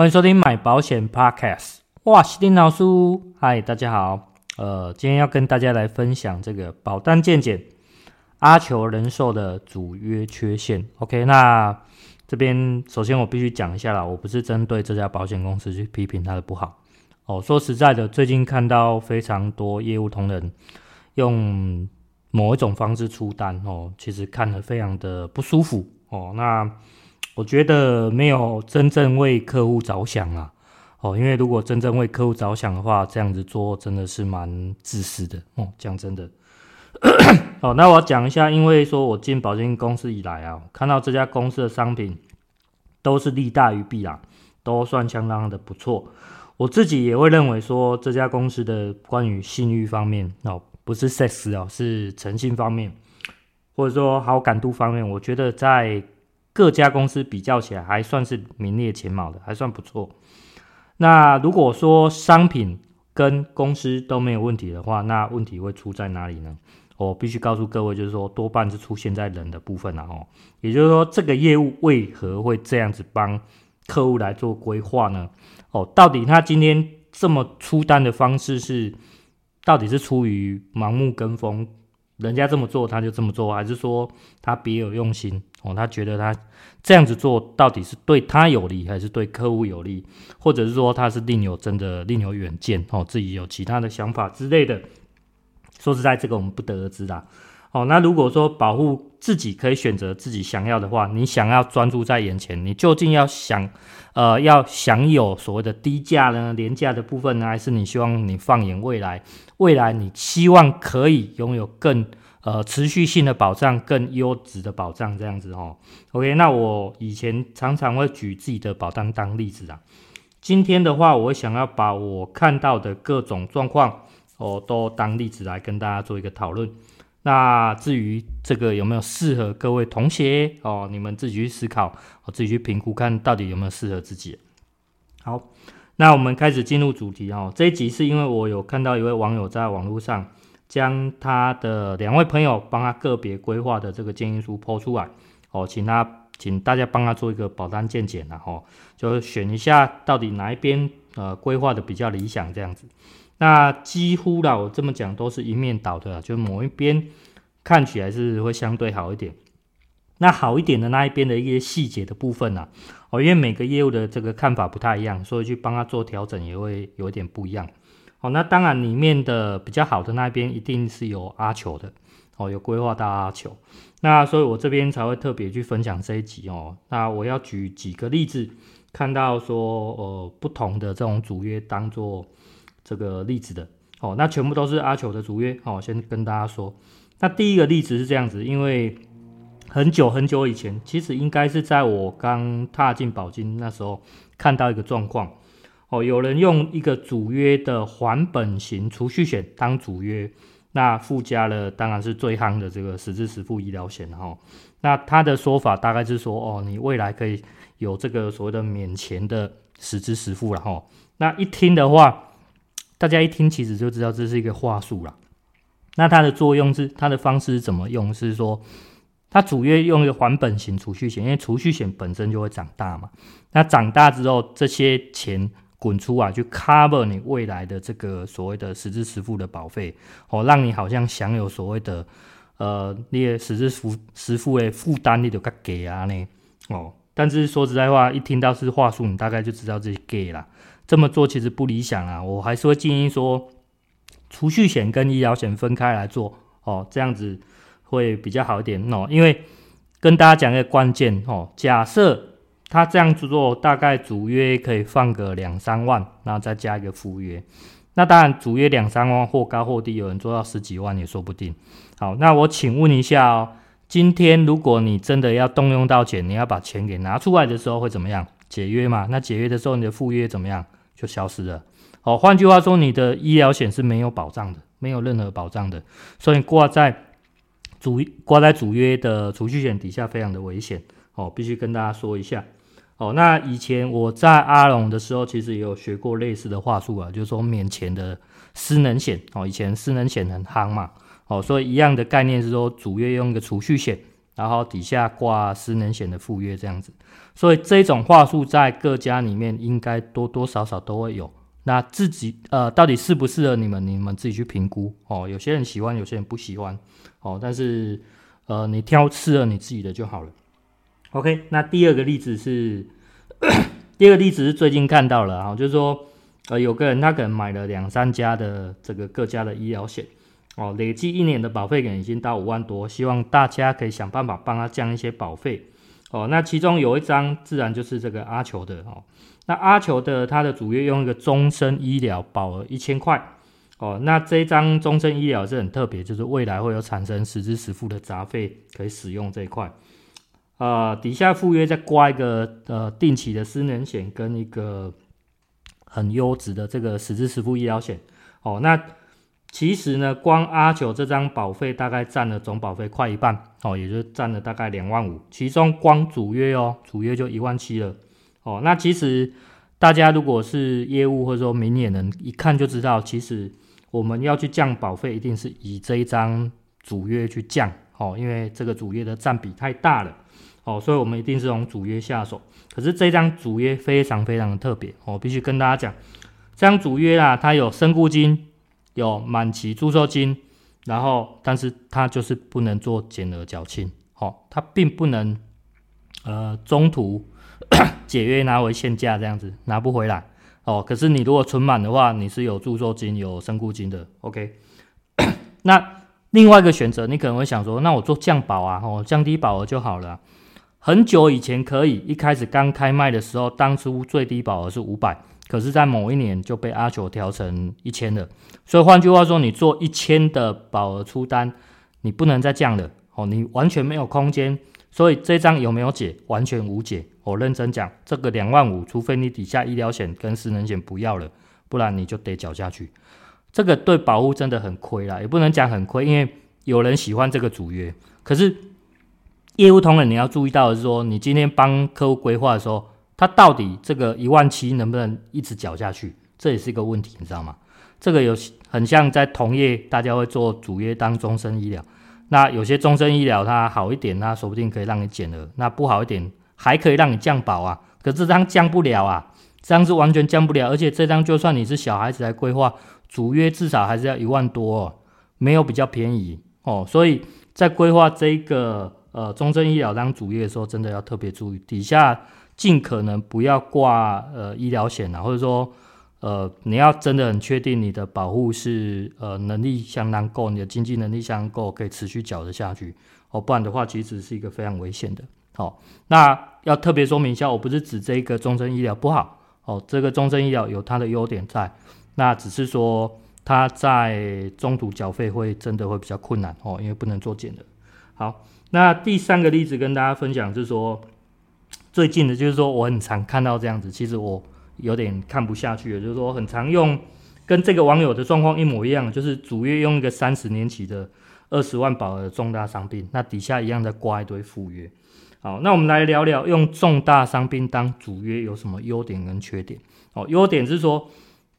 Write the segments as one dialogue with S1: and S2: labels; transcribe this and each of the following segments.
S1: 欢迎收听买保险 Podcast。哇，是丁老师，嗨，大家好。呃，今天要跟大家来分享这个保单健检阿球人寿的主约缺陷。OK，那这边首先我必须讲一下啦，我不是针对这家保险公司去批评它的不好。哦，说实在的，最近看到非常多业务同仁用某一种方式出单哦，其实看得非常的不舒服哦。那我觉得没有真正为客户着想啊，哦，因为如果真正为客户着想的话，这样子做真的是蛮自私的哦。讲真的，哦，那我讲一下，因为说我进保险公司以来啊，看到这家公司的商品都是利大于弊啊，都算相当的不错。我自己也会认为说，这家公司的关于信誉方面哦，不是 sex 哦，是诚信方面，或者说好感度方面，我觉得在各家公司比较起来，还算是名列前茅的，还算不错。那如果说商品跟公司都没有问题的话，那问题会出在哪里呢？我必须告诉各位，就是说多半是出现在人的部分了哦。也就是说，这个业务为何会这样子帮客户来做规划呢？哦，到底他今天这么出单的方式是，到底是出于盲目跟风，人家这么做他就这么做，还是说他别有用心？哦，他觉得他这样子做到底是对他有利，还是对客户有利？或者是说他是另有真的另有远见？哦，自己有其他的想法之类的。说实在，这个我们不得而知啦。哦，那如果说保护自己可以选择自己想要的话，你想要专注在眼前，你究竟要想，呃，要享有所谓的低价呢、廉价的部分呢，还是你希望你放眼未来，未来你希望可以拥有更呃持续性的保障、更优质的保障这样子哦。OK，那我以前常常会举自己的保单当例子啊。今天的话，我想要把我看到的各种状况哦，都当例子来跟大家做一个讨论。那至于这个有没有适合各位同学哦，你们自己去思考，自己去评估，看到底有没有适合自己。好，那我们开始进入主题哦。这一集是因为我有看到一位网友在网络上将他的两位朋友帮他个别规划的这个建议书 po 出来哦，请他请大家帮他做一个保单健检然后就选一下到底哪一边呃规划的比较理想这样子。那几乎啦，我这么讲都是一面倒的，就某一边看起来是会相对好一点。那好一点的那一边的一些细节的部分呢，哦，因为每个业务的这个看法不太一样，所以去帮他做调整也会有一点不一样。哦，那当然里面的比较好的那一边一定是有阿球的，哦，有规划到阿球。那所以我这边才会特别去分享这一集哦。那我要举几个例子，看到说呃不同的这种主约当做。这个例子的哦，那全部都是阿球的主约哦。先跟大家说，那第一个例子是这样子，因为很久很久以前，其实应该是在我刚踏进保金那时候，看到一个状况哦，有人用一个主约的还本型储蓄险当主约，那附加了当然是最夯的这个实支实付医疗险哈。那他的说法大概是说哦，你未来可以有这个所谓的免钱的实支实付了哈。那一听的话。大家一听，其实就知道这是一个话术啦。那它的作用是，它的方式是怎么用？是说，它主要用一个还本型储蓄险，因为储蓄险本身就会长大嘛。那长大之后，这些钱滚出啊，去 cover 你未来的这个所谓的实质实付的保费，哦，让你好像享有所谓的呃，你的实支实付的负担，你就该给啊呢。哦，但是说实在话，一听到是话术，你大概就知道这些给啦。这么做其实不理想啊，我还是会建议说，储蓄险跟医疗险分开来做哦，这样子会比较好一点哦。因为跟大家讲一个关键哦，假设他这样子做，大概主约可以放个两三万，然后再加一个附约，那当然主约两三万或高或低，有人做到十几万也说不定。好，那我请问一下哦，今天如果你真的要动用到钱，你要把钱给拿出来的时候会怎么样？解约嘛？那解约的时候你的附约怎么样？就消失了。好，换句话说，你的医疗险是没有保障的，没有任何保障的，所以挂在主挂在主约的储蓄险底下非常的危险。哦，必须跟大家说一下。哦，那以前我在阿龙的时候，其实也有学过类似的话术啊，就是说免钱的失能险。哦，以前失能险很夯嘛。哦，所以一样的概念是说，主约用一个储蓄险，然后底下挂失能险的附约这样子。所以这种话术在各家里面应该多多少少都会有。那自己呃到底适不适合你们，你们自己去评估哦。有些人喜欢，有些人不喜欢哦。但是呃你挑适合你自己的就好了。OK，那第二个例子是，第二个例子是最近看到了啊，就是说呃有个人他可能买了两三家的这个各家的医疗险哦，累计一年的保费可能已经到五万多，希望大家可以想办法帮他降一些保费哦。那其中有一张自然就是这个阿球的哦。那阿球的它的主约用一个终身医疗保额一千块哦，那这一张终身医疗是很特别，就是未来会有产生实支实付的杂费可以使用这一块，呃，底下附约再挂一个呃定期的失能险跟一个很优质的这个实支实付医疗险哦，那其实呢，光阿九这张保费大概占了总保费快一半哦，也就占了大概两万五，其中光主约哦，主约就一万七了。哦，那其实大家如果是业务或者说明眼人，一看就知道，其实我们要去降保费，一定是以这一张主约去降，哦，因为这个主约的占比太大了，哦，所以我们一定是从主约下手。可是这张主约非常非常的特别，哦必须跟大家讲，这张主约啊，它有身故金，有满期祝寿金，然后但是它就是不能做减额缴清，哦，它并不能呃中途。解约拿回现价这样子拿不回来哦。可是你如果存满的话，你是有祝寿金、有身故金的。OK，那另外一个选择，你可能会想说，那我做降保啊，哦，降低保额就好了。很久以前可以，一开始刚开卖的时候，当初最低保额是五百，可是在某一年就被阿球调成一千了。所以换句话说，你做一千的保额出单，你不能再降了哦，你完全没有空间。所以这张有没有解？完全无解。我认真讲，这个两万五，除非你底下医疗险跟私人险不要了，不然你就得缴下去。这个对保户真的很亏啦，也不能讲很亏，因为有人喜欢这个主约。可是业务同仁你要注意到的是说，你今天帮客户规划的时候，它到底这个一万七能不能一直缴下去？这也是一个问题，你知道吗？这个有很像在同业，大家会做主约当终身医疗。那有些终身医疗它好一点，那说不定可以让你减额；那不好一点，还可以让你降保啊。可这张降不了啊，这张是完全降不了。而且这张就算你是小孩子来规划，主约至少还是要一万多哦，没有比较便宜哦。所以在规划这个呃终身医疗当主约的时候，真的要特别注意，底下尽可能不要挂呃医疗险啊，或者说。呃，你要真的很确定你的保护是呃能力相当够，你的经济能力相当够，可以持续缴得下去哦，不然的话其实是一个非常危险的。好、哦，那要特别说明一下，我不是指这个终身医疗不好哦，这个终身医疗有它的优点在，那只是说它在中途缴费会真的会比较困难哦，因为不能做减的。好，那第三个例子跟大家分享是说，最近的就是说我很常看到这样子，其实我。有点看不下去了，就是说很常用，跟这个网友的状况一模一样，就是主约用一个三十年期的二十万保额重大伤病，那底下一样的挂一堆副约。好，那我们来聊聊用重大伤病当主约有什么优点跟缺点。哦，优点是说，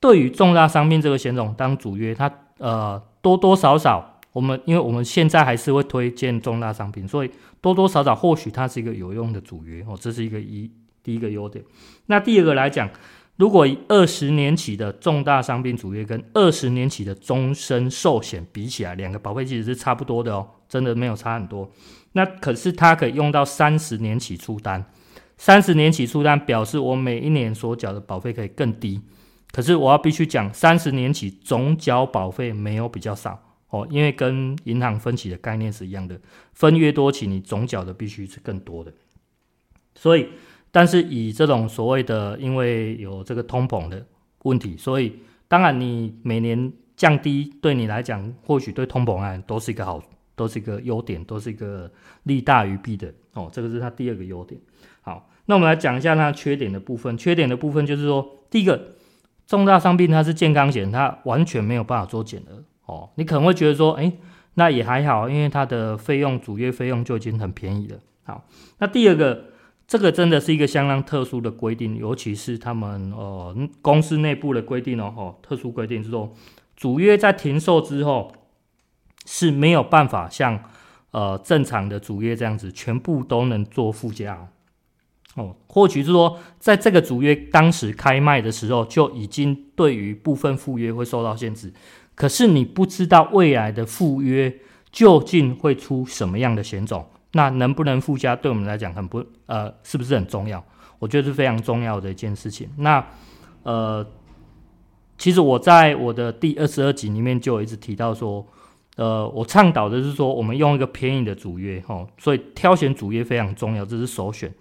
S1: 对于重大伤病这个险种当主约，它呃多多少少，我们因为我们现在还是会推荐重大商品，所以多多少少或许它是一个有用的主约哦，这是一个一。第一个优点，那第二个来讲，如果二十年起的重大商品主约跟二十年起的终身寿险比起来，两个保费其实是差不多的哦，真的没有差很多。那可是它可以用到三十年起出单，三十年起出单表示我每一年所缴的保费可以更低。可是我要必须讲，三十年起总缴保费没有比较少哦，因为跟银行分期的概念是一样的，分越多期，你总缴的必须是更多的，所以。但是以这种所谓的，因为有这个通膨的问题，所以当然你每年降低，对你来讲，或许对通膨啊都是一个好，都是一个优点，都是一个利大于弊的哦。这个是它第二个优点。好，那我们来讲一下它缺点的部分。缺点的部分就是说，第一个重大伤病它是健康险，它完全没有办法做减额哦。你可能会觉得说，哎，那也还好，因为它的费用主约费用就已经很便宜了。好，那第二个。这个真的是一个相当特殊的规定，尤其是他们呃公司内部的规定哦，哦，特殊规定是说，主约在停售之后是没有办法像呃正常的主约这样子，全部都能做附加哦。或许是说，在这个主约当时开卖的时候，就已经对于部分附约会受到限制。可是你不知道未来的附约究竟会出什么样的险种，那能不能附加对我们来讲很不呃，是不是很重要？我觉得是非常重要的一件事情。那呃。其实我在我的第二十二集里面就一直提到说，呃，我倡导的是说，我们用一个便宜的主约，哦，所以挑选主约非常重要，这是首选。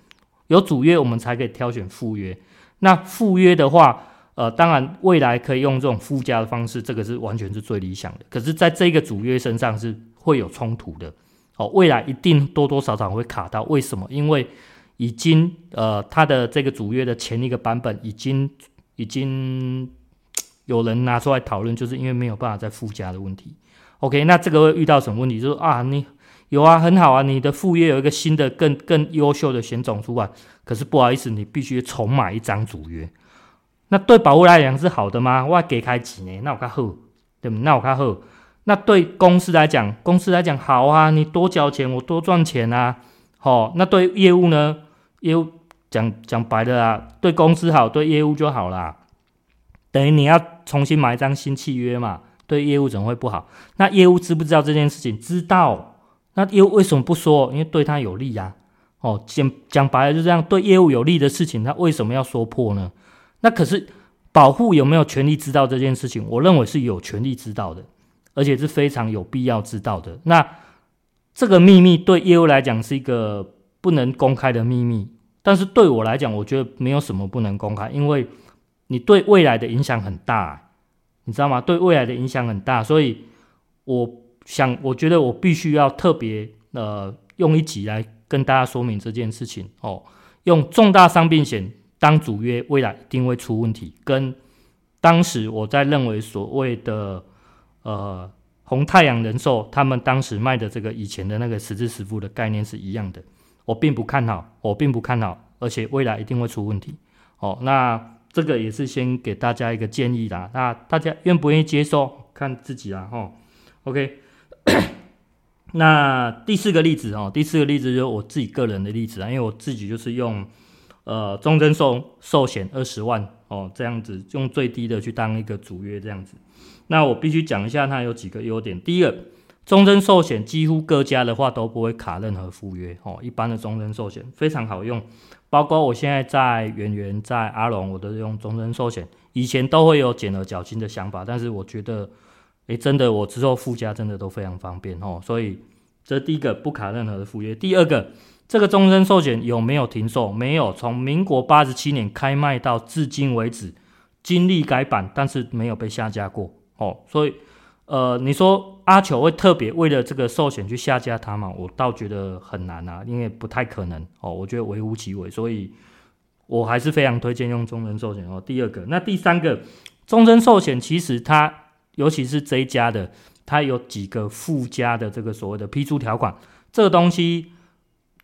S1: 有主约，我们才可以挑选附约。那附约的话，呃，当然未来可以用这种附加的方式，这个是完全是最理想的。可是，在这个主约身上是会有冲突的，哦，未来一定多多少少会卡到。为什么？因为已经，呃，它的这个主约的前一个版本已经已经。有人拿出来讨论，就是因为没有办法再附加的问题。OK，那这个会遇到什么问题？就是啊，你有啊，很好啊，你的副约有一个新的、更更优秀的险种出来，可是不好意思，你必须重买一张主约。那对保户来讲是好的吗？我要给开几年？那我看好，对不？那我看好。那对公司来讲，公司来讲好啊，你多交钱，我多赚钱啊。好、哦，那对业务呢？业务讲讲白的啊，对公司好，对业务就好啦。等于你要重新买一张新契约嘛？对业务怎么会不好？那业务知不知道这件事情？知道。那业务为什么不说？因为对他有利呀、啊。哦，讲讲白了就这样，对业务有利的事情，他为什么要说破呢？那可是保护有没有权利知道这件事情？我认为是有权利知道的，而且是非常有必要知道的。那这个秘密对业务来讲是一个不能公开的秘密，但是对我来讲，我觉得没有什么不能公开，因为。你对未来的影响很大，你知道吗？对未来的影响很大，所以我想，我觉得我必须要特别呃用一集来跟大家说明这件事情哦。用重大伤病险当主约，未来一定会出问题，跟当时我在认为所谓的呃红太阳人寿他们当时卖的这个以前的那个实支实付的概念是一样的。我并不看好，我并不看好，而且未来一定会出问题。哦，那。这个也是先给大家一个建议啦，那大家愿不愿意接受，看自己啦，吼。OK，那第四个例子哦，第四个例子就是我自己个人的例子啊，因为我自己就是用呃终身寿寿险二十万哦这样子，用最低的去当一个主约这样子。那我必须讲一下它有几个优点。第一个，终身寿险几乎各家的话都不会卡任何附约哦，一般的终身寿险非常好用。包括我现在在圆圆、在阿龙，我都用终身寿险。以前都会有减额缴清的想法，但是我觉得，诶，真的我之后附加真的都非常方便哦。所以这第一个不卡任何的附约。第二个，这个终身寿险有没有停售？没有，从民国八十七年开卖到至今为止，经历改版，但是没有被下架过哦。所以。呃，你说阿球会特别为了这个寿险去下架它吗？我倒觉得很难啊，因为不太可能哦。我觉得微乎其微，所以我还是非常推荐用终身寿险哦。第二个，那第三个，终身寿险其实它，尤其是这一家的，它有几个附加的这个所谓的批注条款，这个东西，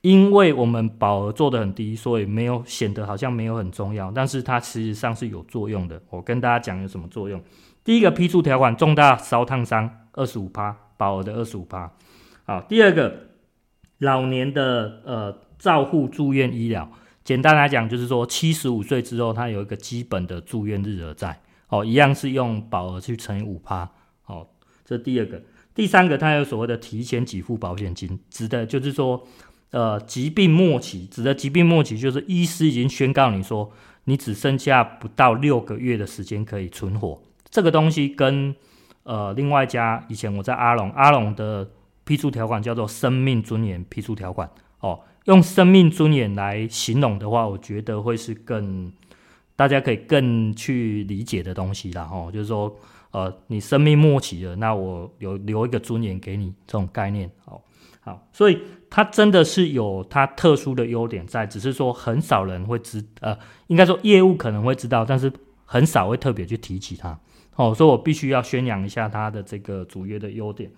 S1: 因为我们保额做得很低，所以没有显得好像没有很重要，但是它实际上是有作用的。我跟大家讲有什么作用。第一个批注条款，重大烧烫伤二十五趴，保额的二十五趴。好，第二个老年的呃照护住院医疗，简单来讲就是说七十五岁之后，他有一个基本的住院日额在，哦，一样是用保额去乘以五趴。好，这第二个。第三个，它有所谓的提前给付保险金，指的就是说，呃，疾病末期，指的疾病末期就是医师已经宣告你说，你只剩下不到六个月的时间可以存活。这个东西跟呃另外一家以前我在阿龙阿龙的批注条款叫做生命尊严批注条款哦，用生命尊严来形容的话，我觉得会是更大家可以更去理解的东西啦哦，就是说呃你生命末期了，那我有留一个尊严给你这种概念哦好，所以它真的是有它特殊的优点在，只是说很少人会知呃应该说业务可能会知道，但是很少会特别去提起它。哦，所以我必须要宣扬一下它的这个主约的优点。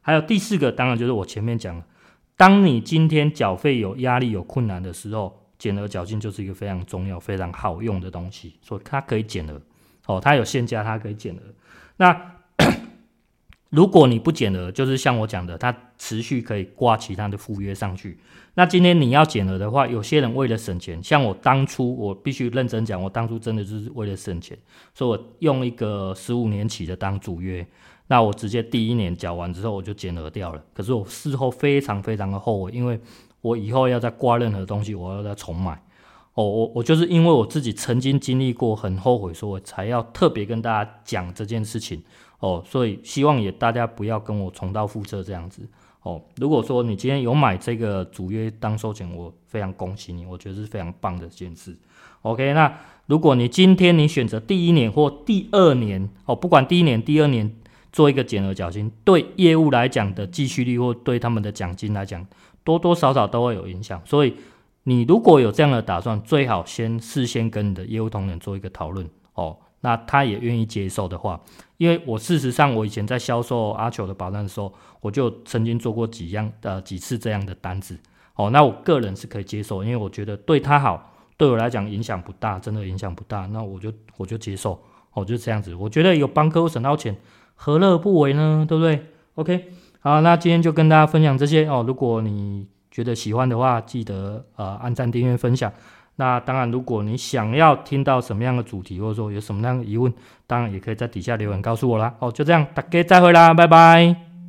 S1: 还有第四个，当然就是我前面讲的，当你今天缴费有压力、有困难的时候，减额缴金就是一个非常重要、非常好用的东西。所以它可以减额，哦，它有限价，它可以减额。那 如果你不减额，就是像我讲的，它持续可以挂其他的附约上去。那今天你要减额的话，有些人为了省钱，像我当初，我必须认真讲，我当初真的就是为了省钱，所以我用一个十五年期的当主约。那我直接第一年缴完之后，我就减额掉了。可是我事后非常非常的后悔，因为我以后要再挂任何东西，我要再重买。哦，我我就是因为我自己曾经经历过，很后悔，所以我才要特别跟大家讲这件事情。哦，所以希望也大家不要跟我重蹈覆辙这样子。哦，如果说你今天有买这个主约当收钱，我非常恭喜你，我觉得是非常棒的一件事。OK，那如果你今天你选择第一年或第二年，哦，不管第一年、第二年做一个减额缴清，对业务来讲的继续率或对他们的奖金来讲，多多少少都会有影响。所以你如果有这样的打算，最好先事先跟你的业务同仁做一个讨论哦。那他也愿意接受的话，因为我事实上我以前在销售阿球的保单的时候，我就曾经做过几样呃几次这样的单子，哦，那我个人是可以接受，因为我觉得对他好，对我来讲影响不大，真的影响不大，那我就我就接受，哦，就这样子，我觉得有帮客户省到钱，何乐不为呢？对不对？OK，好，那今天就跟大家分享这些哦，如果你觉得喜欢的话，记得呃按赞、订阅、分享。那当然，如果你想要听到什么样的主题，或者说有什么样的疑问，当然也可以在底下留言告诉我啦。哦，就这样，大家再会啦，拜拜。